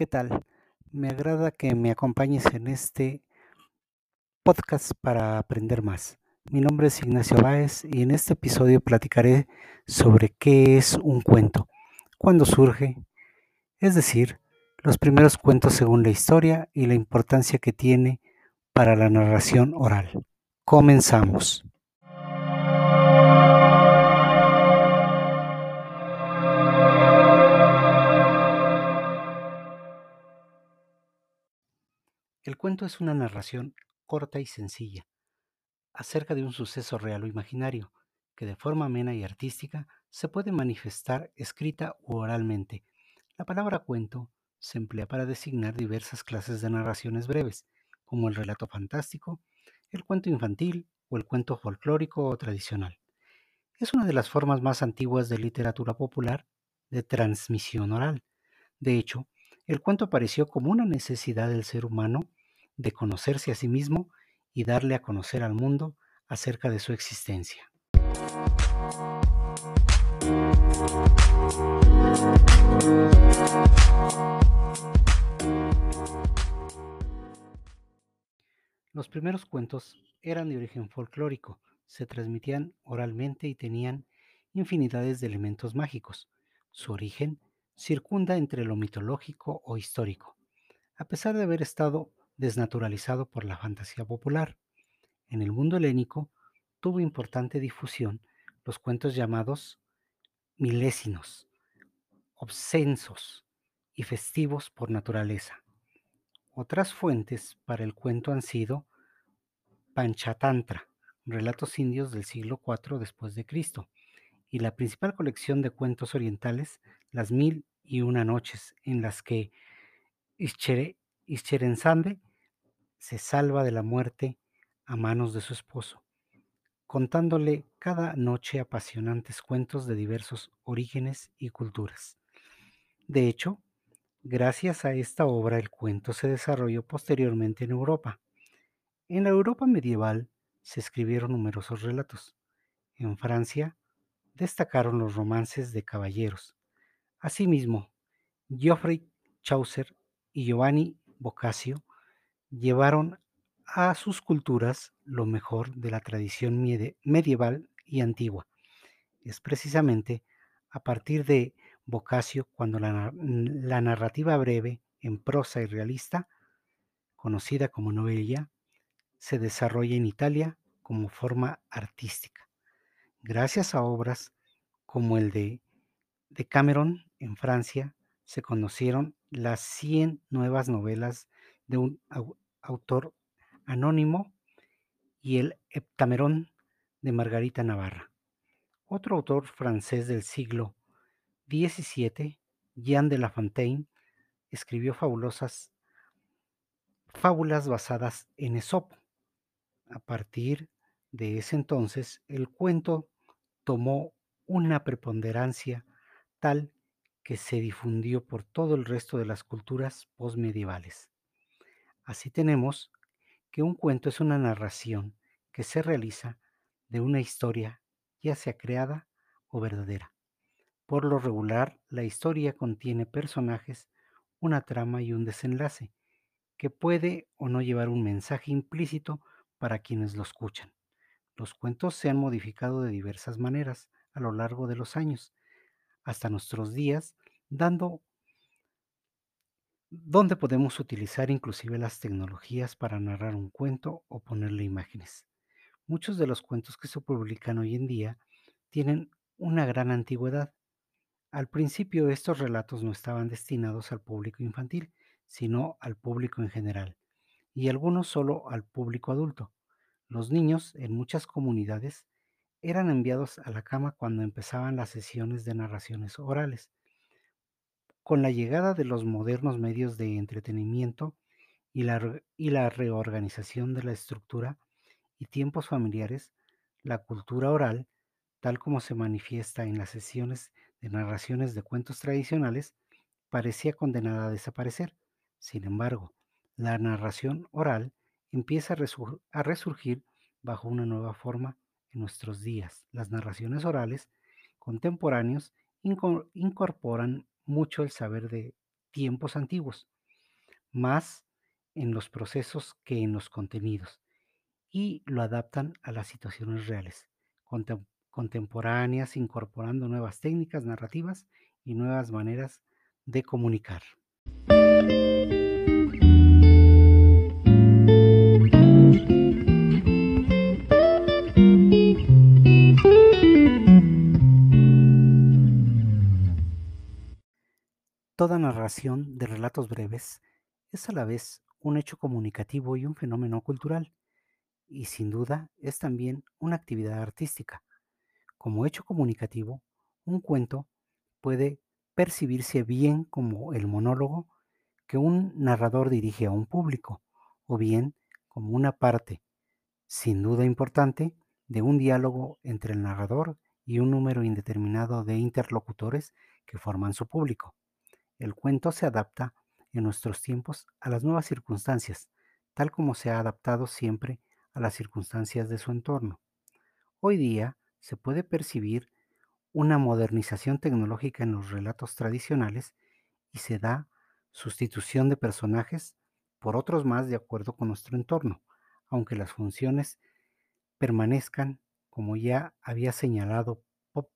¿qué tal? Me agrada que me acompañes en este podcast para aprender más. Mi nombre es Ignacio Báez y en este episodio platicaré sobre qué es un cuento, cuándo surge, es decir, los primeros cuentos según la historia y la importancia que tiene para la narración oral. Comenzamos. Cuento es una narración corta y sencilla acerca de un suceso real o imaginario que de forma amena y artística se puede manifestar escrita u oralmente. La palabra cuento se emplea para designar diversas clases de narraciones breves, como el relato fantástico, el cuento infantil o el cuento folclórico o tradicional. Es una de las formas más antiguas de literatura popular de transmisión oral. De hecho, el cuento apareció como una necesidad del ser humano de conocerse a sí mismo y darle a conocer al mundo acerca de su existencia. Los primeros cuentos eran de origen folclórico, se transmitían oralmente y tenían infinidades de elementos mágicos. Su origen circunda entre lo mitológico o histórico, a pesar de haber estado desnaturalizado por la fantasía popular. En el mundo helénico tuvo importante difusión los cuentos llamados milésinos, obscensos y festivos por naturaleza. Otras fuentes para el cuento han sido Panchatantra, relatos indios del siglo IV después de Cristo, y la principal colección de cuentos orientales, Las Mil y Una Noches, en las que Ischerensande se salva de la muerte a manos de su esposo, contándole cada noche apasionantes cuentos de diversos orígenes y culturas. De hecho, gracias a esta obra el cuento se desarrolló posteriormente en Europa. En la Europa medieval se escribieron numerosos relatos. En Francia destacaron los romances de caballeros. Asimismo, Geoffrey Chaucer y Giovanni Boccaccio llevaron a sus culturas lo mejor de la tradición medieval y antigua. Es precisamente a partir de Boccaccio cuando la, narrativa breve en prosa y realista, conocida como novella, se desarrolla en Italia como forma artística. Gracias a obras como el de, de Cameron en Francia, se conocieron las 100 nuevas novelas de un autor anónimo y el Heptamerón de Margarita Navarra. Otro autor francés del siglo XVII, Jean de La Fontaine, escribió fabulosas fábulas basadas en Esopo. A partir de ese entonces, el cuento tomó una preponderancia tal que se difundió por todo el resto de las culturas postmedievales. Así tenemos que un cuento es una narración que se realiza de una historia, ya sea creada o verdadera. Por lo regular, la historia contiene personajes, una trama y un desenlace, que puede o no llevar un mensaje implícito para quienes lo escuchan. Los cuentos se han modificado de diversas maneras a lo largo de los años, hasta nuestros días, dando donde podemos utilizar inclusive las tecnologías para narrar un cuento o ponerle imágenes. Muchos de los cuentos que se publican hoy en día tienen una gran antigüedad. Al principio estos relatos no estaban destinados al público infantil, sino al público en general, y algunos solo al público adulto. Los niños en muchas comunidades eran enviados a la cama cuando empezaban las sesiones de narraciones orales. Con la llegada de los modernos medios de entretenimiento y la, y la reorganización de la estructura y tiempos familiares, la cultura oral, tal como se manifiesta en las sesiones de narraciones de cuentos tradicionales, parecía condenada a desaparecer. Sin embargo, la narración oral empieza a, resurgir bajo una nueva forma en nuestros días. Las narraciones orales contemporáneos incorporan mucho el saber de tiempos antiguos, más en los procesos que en los contenidos, y lo adaptan a las situaciones reales, contemporáneas, incorporando nuevas técnicas narrativas y nuevas maneras de comunicar. Toda narración de relatos breves es a la vez un hecho comunicativo y un fenómeno cultural, y sin duda es también una actividad artística. Como hecho comunicativo, un cuento puede percibirse bien como el monólogo que un narrador dirige a un público, o bien como una parte, sin duda importante, de un diálogo entre el narrador y un número indeterminado de interlocutores que forman su público. El cuento se adapta en nuestros tiempos a las nuevas circunstancias, tal como se ha adaptado siempre a las circunstancias de su entorno. Hoy día se puede percibir una modernización tecnológica en los relatos tradicionales y se da sustitución de personajes por otros más de acuerdo con nuestro entorno, aunque las funciones permanezcan, como ya había señalado Pop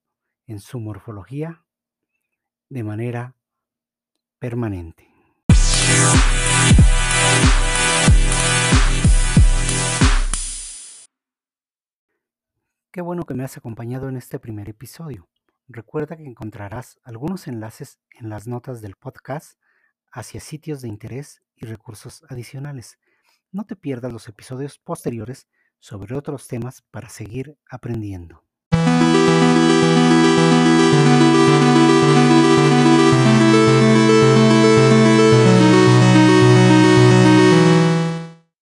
en su morfología, de manera permanente. Qué bueno que me has acompañado en este primer episodio. Recuerda que encontrarás algunos enlaces en las notas del podcast hacia sitios de interés y recursos adicionales. No te pierdas los episodios posteriores sobre otros temas para seguir aprendiendo.